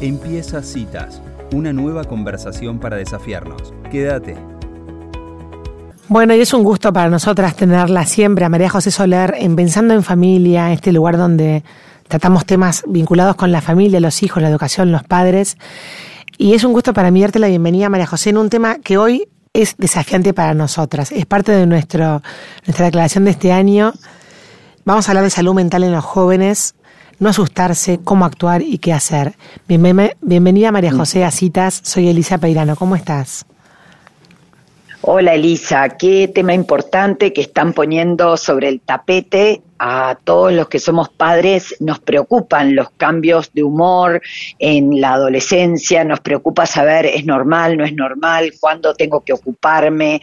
Empieza Citas, una nueva conversación para desafiarnos. Quédate. Bueno, y es un gusto para nosotras tenerla siempre a María José Soler en Pensando en Familia, este lugar donde tratamos temas vinculados con la familia, los hijos, la educación, los padres. Y es un gusto para mí darte la bienvenida, María José, en un tema que hoy es desafiante para nosotras. Es parte de nuestra declaración de este año. Vamos a hablar de salud mental en los jóvenes, no asustarse, cómo actuar y qué hacer. Bienvenida María José a Citas, soy Elisa Peirano, ¿cómo estás? Hola Elisa, qué tema importante que están poniendo sobre el tapete a todos los que somos padres nos preocupan los cambios de humor en la adolescencia, nos preocupa saber es normal, no es normal, cuándo tengo que ocuparme.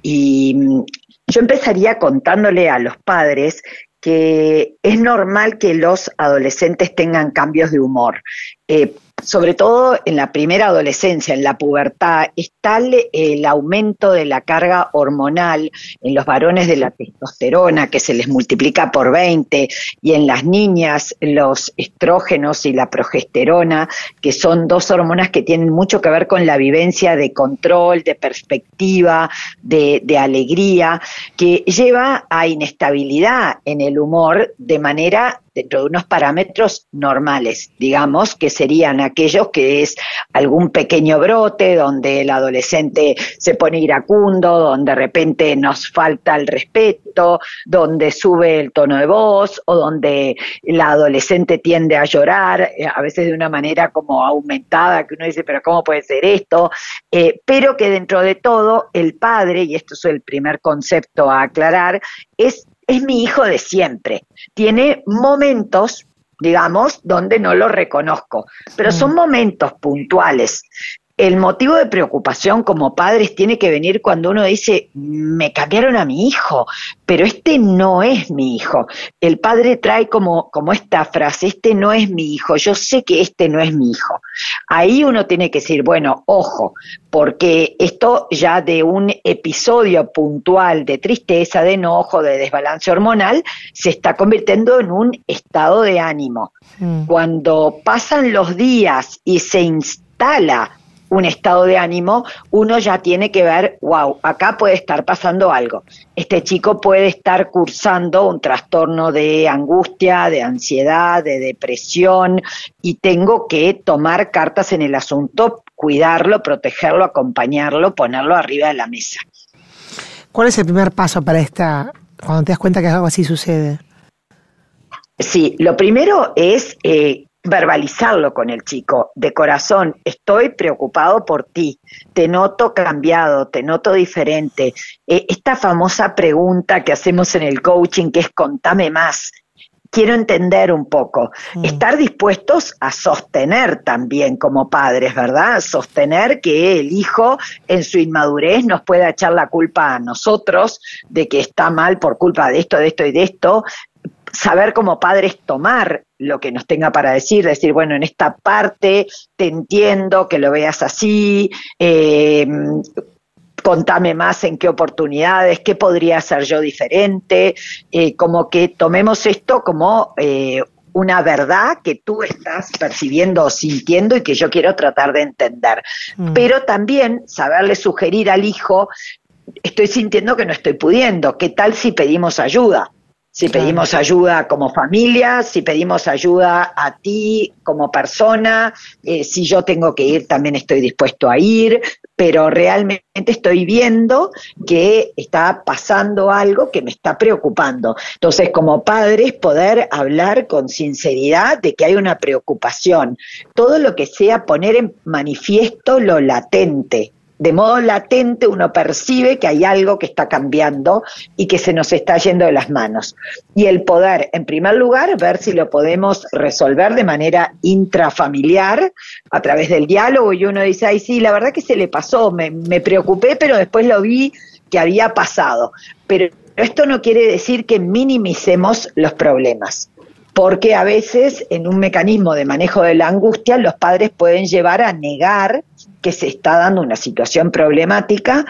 Y mm, yo empezaría contándole a los padres que es normal que los adolescentes tengan cambios de humor. Eh, sobre todo en la primera adolescencia, en la pubertad, es tal el aumento de la carga hormonal en los varones de la testosterona que se les multiplica por 20 y en las niñas los estrógenos y la progesterona, que son dos hormonas que tienen mucho que ver con la vivencia de control, de perspectiva, de, de alegría, que lleva a inestabilidad en el humor de manera dentro de unos parámetros normales, digamos, que serían aquellos que es algún pequeño brote donde el adolescente se pone iracundo, donde de repente nos falta el respeto, donde sube el tono de voz o donde la adolescente tiende a llorar, eh, a veces de una manera como aumentada, que uno dice, pero ¿cómo puede ser esto? Eh, pero que dentro de todo el padre, y esto es el primer concepto a aclarar, es es mi hijo de siempre. Tiene momentos, digamos, donde no lo reconozco, pero son mm. momentos puntuales. El motivo de preocupación como padres tiene que venir cuando uno dice, me cambiaron a mi hijo, pero este no es mi hijo. El padre trae como, como esta frase, este no es mi hijo, yo sé que este no es mi hijo. Ahí uno tiene que decir, bueno, ojo, porque esto ya de un episodio puntual de tristeza, de enojo, de desbalance hormonal, se está convirtiendo en un estado de ánimo. Mm. Cuando pasan los días y se instala un estado de ánimo, uno ya tiene que ver, wow, acá puede estar pasando algo. Este chico puede estar cursando un trastorno de angustia, de ansiedad, de depresión, y tengo que tomar cartas en el asunto, cuidarlo, protegerlo, acompañarlo, ponerlo arriba de la mesa. ¿Cuál es el primer paso para esta, cuando te das cuenta que algo así sucede? Sí, lo primero es eh, verbalizarlo con el chico, de corazón, estoy preocupado por ti, te noto cambiado, te noto diferente. Eh, esta famosa pregunta que hacemos en el coaching, que es contame más, quiero entender un poco, mm. estar dispuestos a sostener también como padres, ¿verdad? Sostener que el hijo en su inmadurez nos pueda echar la culpa a nosotros de que está mal por culpa de esto, de esto y de esto, saber como padres tomar lo que nos tenga para decir, decir, bueno, en esta parte te entiendo que lo veas así, eh, contame más en qué oportunidades, qué podría hacer yo diferente, eh, como que tomemos esto como eh, una verdad que tú estás percibiendo o sintiendo y que yo quiero tratar de entender. Mm. Pero también saberle sugerir al hijo, estoy sintiendo que no estoy pudiendo, ¿qué tal si pedimos ayuda? Si pedimos ayuda como familia, si pedimos ayuda a ti como persona, eh, si yo tengo que ir, también estoy dispuesto a ir, pero realmente estoy viendo que está pasando algo que me está preocupando. Entonces, como padres, poder hablar con sinceridad de que hay una preocupación. Todo lo que sea poner en manifiesto lo latente, de modo latente uno percibe que hay algo que está cambiando y que se nos está yendo de las manos. Y el poder, en primer lugar, ver si lo podemos resolver de manera intrafamiliar a través del diálogo y uno dice, ay, sí, la verdad que se le pasó, me, me preocupé, pero después lo vi que había pasado. Pero esto no quiere decir que minimicemos los problemas porque a veces en un mecanismo de manejo de la angustia los padres pueden llevar a negar que se está dando una situación problemática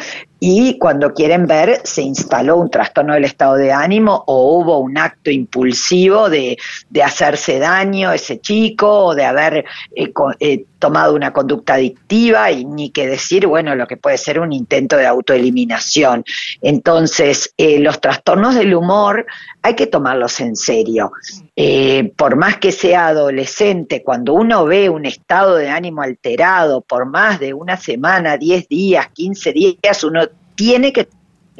y cuando quieren ver se instaló un trastorno del estado de ánimo o hubo un acto impulsivo de, hacerse daño ese chico o de haber eh, eh, tomado una conducta adictiva y ni que decir, bueno, lo que puede ser un intento de autoeliminación. Entonces, eh, los trastornos del humor hay que tomarlos en serio. por más que sea adolescente, cuando uno ve un estado de ánimo alterado por más de una semana, 10 días, 15 días, uno tiene que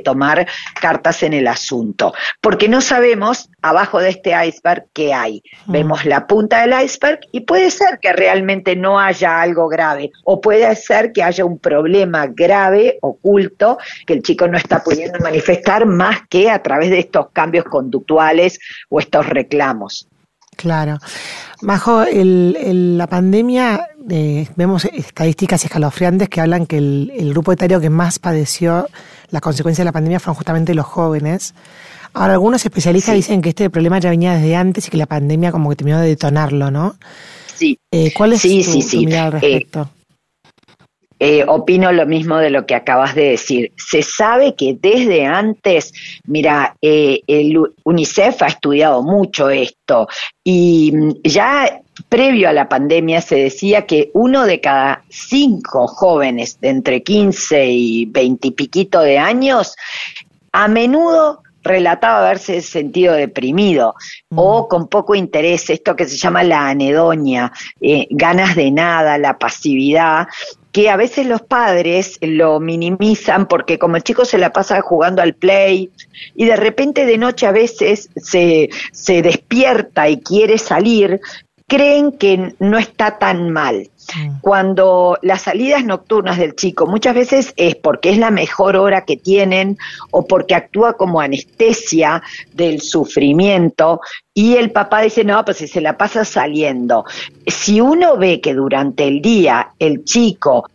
tomar cartas en el asunto, porque no sabemos abajo de este iceberg qué hay. Mm. Vemos la punta del iceberg y puede ser que realmente no haya algo grave o puede ser que haya un problema grave, oculto, que el chico no está pudiendo manifestar más que a través de estos cambios conductuales o estos reclamos. Claro. Bajo la pandemia eh, vemos estadísticas escalofriantes que hablan que el, grupo etario que más padeció las consecuencias de la pandemia fueron justamente los jóvenes. Ahora, algunos especialistas dicen que este problema ya venía desde antes y que la pandemia como que terminó de detonarlo, ¿no? Sí. Eh, ¿Cuál es tu, al eh, respecto? Eh, opino lo mismo de lo que acabas de decir. Se sabe que desde antes, mira, eh, el UNICEF ha estudiado mucho esto y mm, ya previo a la pandemia se decía que uno de cada cinco jóvenes de entre 15 y 20 y piquito de años a menudo relataba haberse sentido deprimido o con poco interés, esto que se llama la anedonia, eh, ganas de nada, la pasividad, que a veces los padres lo minimizan porque como el chico se la pasa jugando al play y de repente de noche a veces se, se despierta y quiere salir, creen que no está tan mal. Mm. Cuando las salidas nocturnas del chico muchas veces es porque es la mejor hora que tienen o porque actúa como anestesia del sufrimiento y el papá dice, no, pues si se la pasa saliendo. Si uno ve que durante el día el chico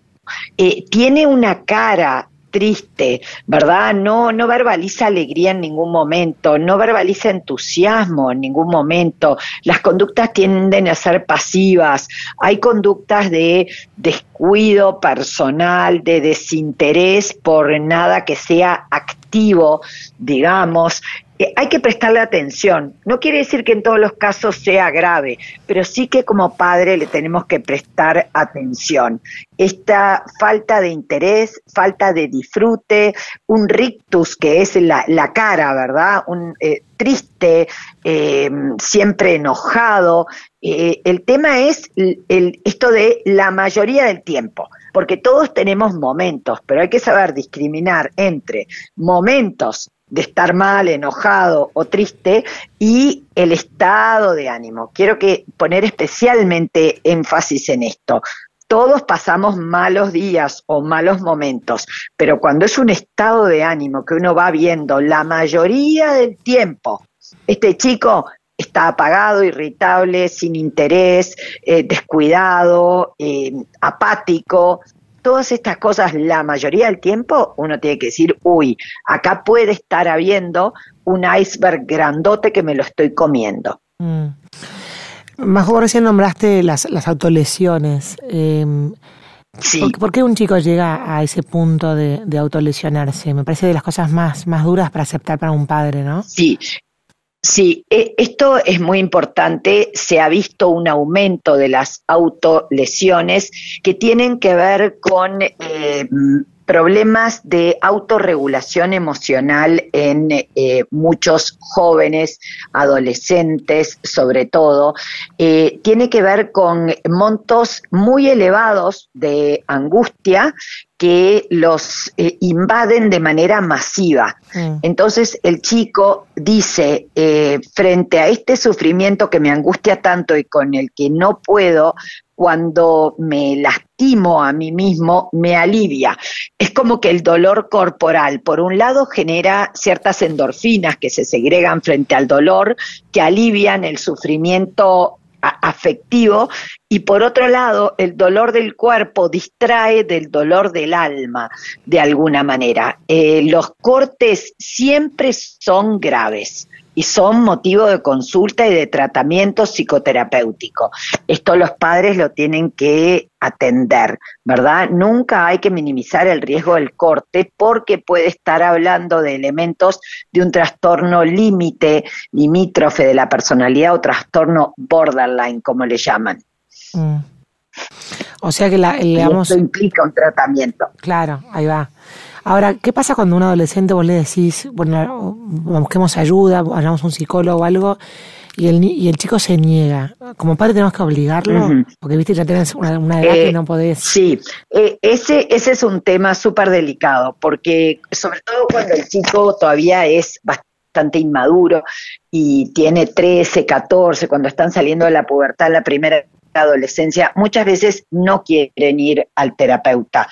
eh, tiene una cara triste, ¿verdad? No, no verbaliza alegría en ningún momento, no verbaliza entusiasmo en ningún momento. Las conductas tienden a ser pasivas. Hay conductas de descuido personal, de desinterés por nada que sea activo, digamos. Eh, hay que prestarle atención. No quiere decir que en todos los casos sea grave, pero sí que como padre le tenemos que prestar atención. Esta falta de interés, falta de disfrute, un rictus que es la, cara, ¿verdad? Un eh, triste, eh, siempre enojado. el tema es el, esto de la mayoría del tiempo porque todos tenemos momentos, pero hay que saber discriminar entre momentos de estar mal, enojado o triste y el estado de ánimo. Quiero poner especialmente énfasis en esto. Todos pasamos malos días o malos momentos, pero cuando es un estado de ánimo que uno va viendo la mayoría del tiempo, este chico está apagado, irritable, sin interés, eh, descuidado, eh, apático, todas estas cosas, la mayoría del tiempo, uno tiene que decir, uy, acá puede estar habiendo un iceberg grandote que me lo estoy comiendo. Mm. Majo, recién nombraste las, las autolesiones. Em, sí. ¿por, qué un chico llega a ese punto de, de, autolesionarse? Me parece de las cosas más, más duras para aceptar para un padre, ¿no? Sí, Sí, e, esto es muy importante. Se ha visto un aumento de las autolesiones que tienen que ver con eh, problemas de autorregulación emocional en eh, muchos jóvenes, adolescentes sobre todo. Eh, tiene que ver con montos muy elevados de angustia que los eh, invaden de manera masiva. Mm. Entonces el chico dice, eh, frente a este sufrimiento que me angustia tanto y con el que no puedo, cuando me lastimo a mí mismo, me alivia. Es como que el dolor corporal, por un lado, genera ciertas endorfinas que se segregan frente al dolor, que alivian el sufrimiento afectivo y por otro lado el dolor del cuerpo distrae del dolor del alma de alguna manera. Eh, los cortes siempre son graves y son motivo de consulta y de tratamiento psicoterapéutico. Esto los padres lo tienen que atender, ¿verdad? Nunca hay que minimizar el riesgo del corte porque puede estar hablando de elementos de un trastorno límite, limítrofe de la personalidad o trastorno borderline, como le llaman. Mm. O sea que la, digamos, implica un tratamiento. Claro, ahí va. Ahora, ¿qué pasa cuando un adolescente vos le decís, bueno, busquemos ayuda, vayamos a un psicólogo o algo, y el, y el chico se niega? Como padre tenemos que obligarlo, porque viste, ya tenés una, edad que eh, no podés. Sí, eh, ese, ese es un tema súper delicado, porque sobre todo cuando el chico todavía es bastante inmaduro y tiene 13, 14, cuando están saliendo de la pubertad, la primera adolescencia, muchas veces no quieren ir al terapeuta.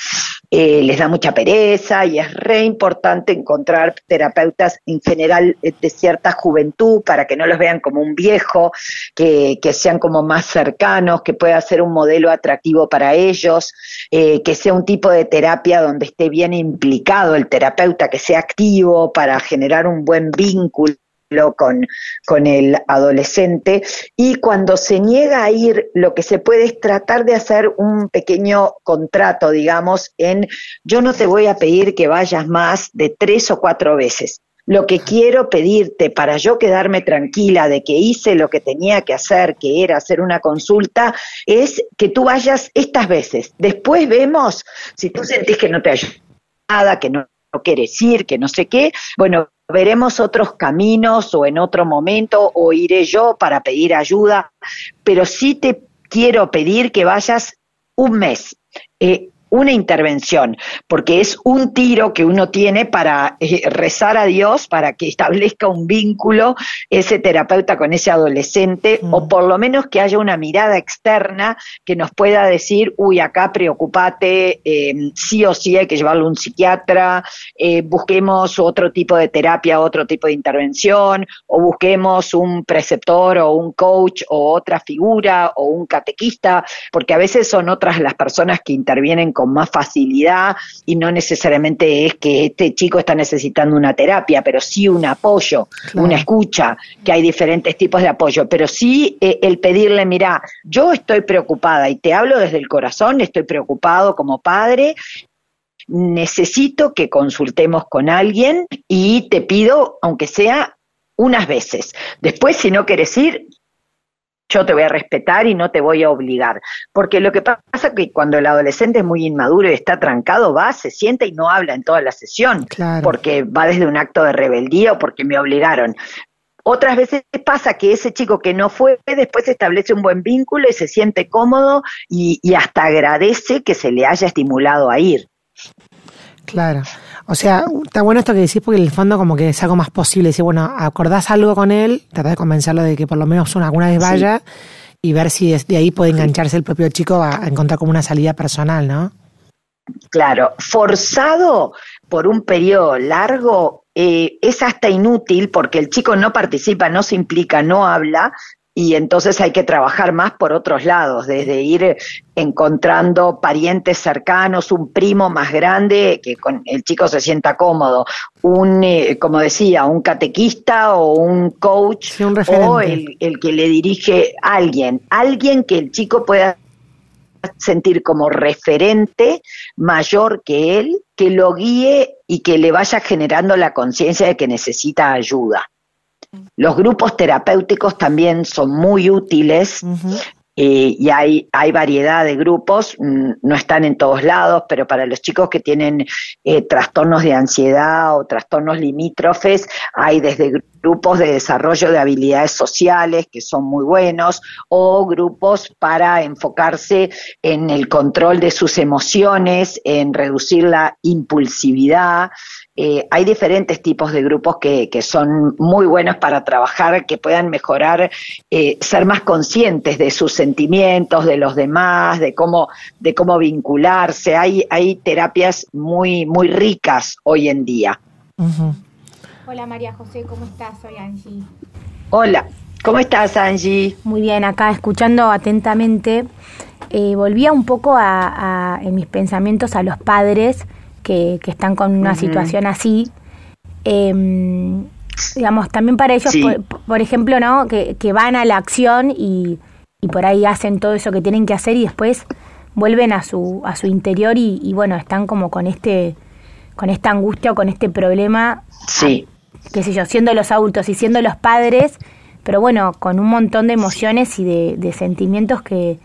Eh, les da mucha pereza y es re importante encontrar terapeutas en general eh, de cierta juventud para que no los vean como un viejo, que, sean como más cercanos, que pueda ser un modelo atractivo para ellos, eh, que sea un tipo de terapia donde esté bien implicado el terapeuta, que sea activo para generar un buen vínculo con, con el adolescente y cuando se niega a ir, lo que se puede es tratar de hacer un pequeño contrato, digamos, en yo no te voy a pedir que vayas más de tres o cuatro veces. Lo que quiero pedirte para yo quedarme tranquila de que hice lo que tenía que hacer, que era hacer una consulta, es que tú vayas estas veces. Después vemos si tú sentís que no te ayuda nada, que no, no quieres ir, que no sé qué, bueno, veremos otros caminos o en otro momento o iré yo para pedir ayuda, pero sí te quiero pedir que vayas un mes. Eh, una intervención, porque es un tiro que uno tiene para eh, rezar a Dios, para que establezca un vínculo ese terapeuta con ese adolescente, o mm. por lo menos que haya una mirada externa que nos pueda decir, uy, acá preocupate, em, sí o sí hay que llevarlo a un psiquiatra, eh, busquemos otro tipo de terapia, otro tipo de intervención, o busquemos un preceptor o un coach o otra figura o un catequista, porque a veces son otras las personas que intervienen con más facilidad y no necesariamente es que este chico está necesitando una terapia, pero sí un apoyo, una escucha, que hay diferentes tipos de apoyo, pero sí eh, el pedirle, mira, yo estoy preocupada y te hablo desde el corazón, estoy preocupado como padre necesito que consultemos con alguien y te pido, aunque sea unas veces. Después, si no quieres ir, yo te voy a respetar y no te voy a obligar. Porque lo que pasa es que cuando el adolescente es muy inmaduro y está trancado, va, se sienta y no habla en toda la sesión, porque va desde un acto de rebeldía o porque me obligaron. Otras veces pasa que ese chico que no fue, después establece un buen vínculo y se siente cómodo y, y hasta agradece que se le haya estimulado a ir. Claro. O sea, está bueno esto que decís porque en el fondo como que es algo más posible. Decir, bueno, acordás algo con él, tratás de convencerlo de que por lo menos una, alguna vez vaya y ver si de ahí puede engancharse el propio chico a, encontrar como una salida personal, ¿no? Claro, forzado por un periodo largo eh, es hasta inútil porque el chico no participa, no se implica, no habla, y entonces hay que trabajar más por otros lados, desde ir encontrando parientes cercanos, un primo más grande que con el chico se sienta cómodo, un, eh, como decía, un catequista o un coach o el, el que le dirige a alguien, alguien que el chico pueda sentir como referente mayor que él, que lo guíe y que le vaya generando la conciencia de que necesita ayuda. Los grupos terapéuticos también son muy útiles eh, y hay, hay variedad de grupos, mm, no están en todos lados, pero para los chicos que tienen eh, trastornos de ansiedad o trastornos limítrofes, hay desde grupos de desarrollo de habilidades sociales que son muy buenos o grupos para enfocarse en el control de sus emociones, en reducir la impulsividad. Eh, hay diferentes tipos de grupos que, que, son muy buenos para trabajar, que puedan mejorar, eh, ser más conscientes de sus sentimientos, de los demás, de cómo, de cómo vincularse. Hay, hay terapias muy, muy ricas hoy en día. Hola María José, ¿cómo estás? Soy Angie. Hola, ¿cómo estás Angie? Muy bien, acá escuchando atentamente. Eh, volvía un poco a, en mis pensamientos a los padres que, están con una situación así. Em, digamos, también para ellos, por, ejemplo, ¿no? Que, que, van a la acción y, y por ahí hacen todo eso que tienen que hacer y después vuelven a su, a su interior y, y bueno, están como con este con esta angustia o con este problema. Sí. Qué sé yo, siendo los adultos y siendo los padres, pero bueno, con un montón de emociones y de, de sentimientos que,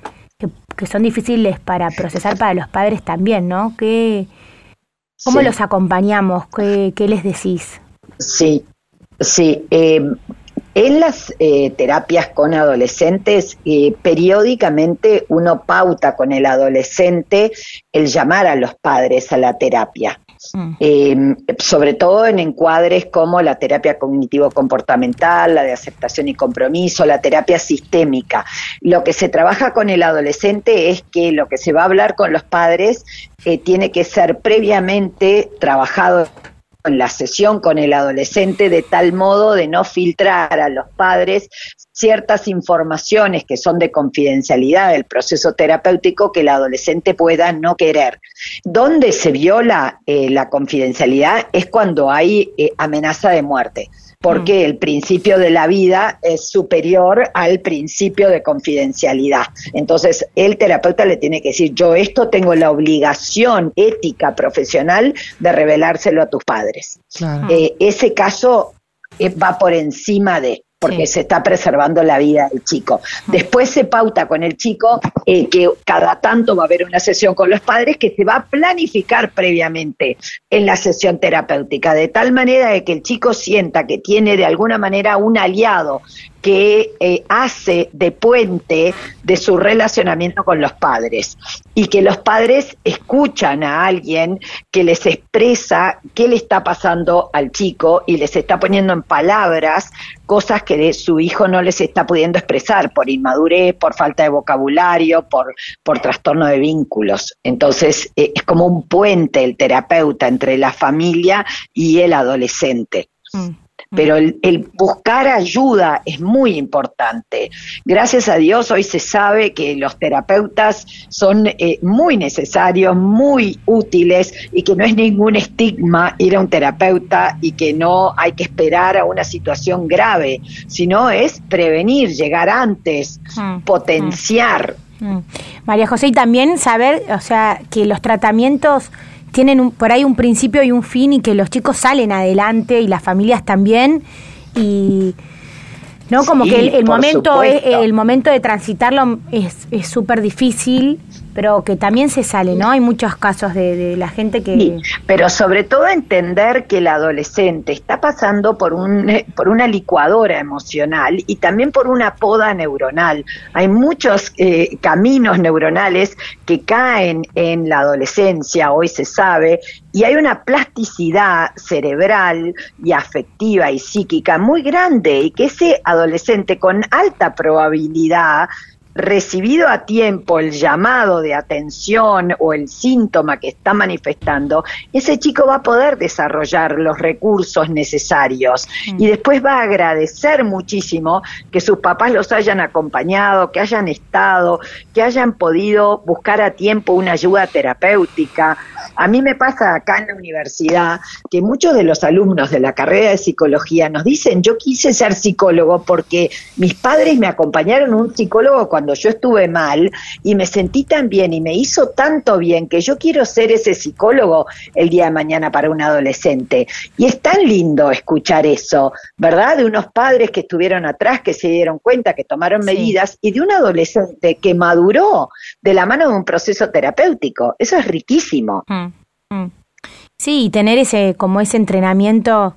que, son difíciles para procesar para los padres también, ¿no? ¿Qué, ¿Cómo los acompañamos? ¿Qué, ¿Qué, les decís? Sí, sí. Eh, en las eh, terapias con adolescentes, eh, periódicamente uno pauta con el adolescente el llamar a los padres a la terapia. Mm. Eh, sobre todo en encuadres como la terapia cognitivo-comportamental, la de aceptación y compromiso, la terapia sistémica. Lo que se trabaja con el adolescente es que lo que se va a hablar con los padres eh, tiene que ser previamente trabajado en la sesión con el adolescente de tal modo de no filtrar a los padres ciertas informaciones que son de confidencialidad del proceso terapéutico que el adolescente pueda no querer. Donde se viola eh, la confidencialidad es cuando hay eh, amenaza de muerte porque mm. el principio de la vida es superior al principio de confidencialidad. Entonces, el terapeuta le tiene que decir, yo esto tengo la obligación ética, profesional, de revelárselo a tus padres. Eh, ese caso va por encima de porque se está preservando la vida del chico. Después se pauta con el chico eh, que cada tanto va a haber una sesión con los padres que se va a planificar previamente en la sesión terapéutica, de tal manera de que el chico sienta que tiene de alguna manera un aliado que eh, hace de puente de su relacionamiento con los padres. Y que los padres escuchan a alguien que les expresa qué le está pasando al chico y les está poniendo en palabras cosas que su hijo no les está pudiendo expresar por inmadurez, por falta de vocabulario, por, por trastorno de vínculos. Entonces eh, es como un puente el terapeuta entre la familia y el adolescente. Mm pero el, buscar ayuda es muy importante. Gracias a Dios hoy se sabe que los terapeutas son eh, muy necesarios, muy útiles y que no es ningún estigma ir a un terapeuta y que no hay que esperar a una situación grave, sino es prevenir, llegar antes, mm, potenciar. Mm. María José, y también saber, o sea, que los tratamientos tienen por ahí un principio y un fin y que los chicos salen adelante y las familias también y no como que el, momento el momento de transitarlo es súper difícil pero que también se sale, ¿no? Hay muchos casos de, la gente que... Sí, pero sobre todo entender que el adolescente está pasando por, un, por una licuadora emocional y también por una poda neuronal. Hay muchos eh, caminos neuronales que caen en la adolescencia, hoy se sabe, y hay una plasticidad cerebral y afectiva y psíquica muy grande y que ese adolescente con alta probabilidad recibido a tiempo el llamado de atención o el síntoma que está manifestando, ese chico va a poder desarrollar los recursos necesarios mm. y después va a agradecer muchísimo que sus papás los hayan acompañado, que hayan estado, que hayan podido buscar a tiempo una ayuda terapéutica. A mí me pasa acá en la universidad que muchos de los alumnos de la carrera de psicología nos dicen, yo quise ser psicólogo porque mis padres me acompañaron un psicólogo cuando cuando yo estuve mal y me sentí tan bien y me hizo tanto bien que yo quiero ser ese psicólogo el día de mañana para un adolescente. Y es tan lindo escuchar eso, ¿verdad? De unos padres que estuvieron atrás, que se dieron cuenta, que tomaron medidas y de un adolescente que maduró de la mano de un proceso terapéutico. Eso es riquísimo. Mm, mm. Sí, y tener ese como ese entrenamiento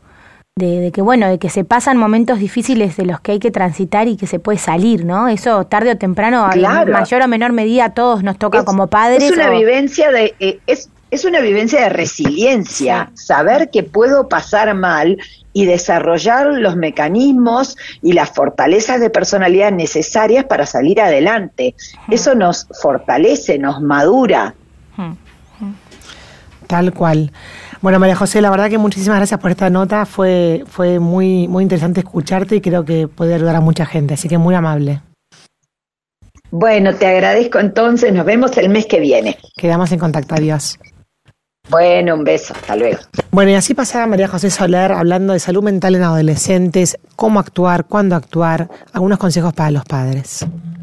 de, que bueno, de que se pasan momentos difíciles de los que hay que transitar y que se puede salir, ¿no? Eso tarde o temprano, en mayor o menor medida, a todos nos toca como padres. Es una vivencia de eh, es, es una vivencia de resiliencia, saber que puedo pasar mal y desarrollar los mecanismos y las fortalezas de personalidad necesarias para salir adelante. Eso nos fortalece, nos madura. Tal cual. Bueno, María José, la verdad que muchísimas gracias por esta nota. Fue, fue muy, muy interesante escucharte y creo que puede ayudar a mucha gente, así que muy amable. Bueno, te agradezco entonces. Nos vemos el mes que viene. Quedamos en contacto. Adiós. Bueno, un beso, hasta luego. Bueno, y así pasaba María José Soler hablando de salud mental en adolescentes, cómo actuar, cuándo actuar, algunos consejos para los padres.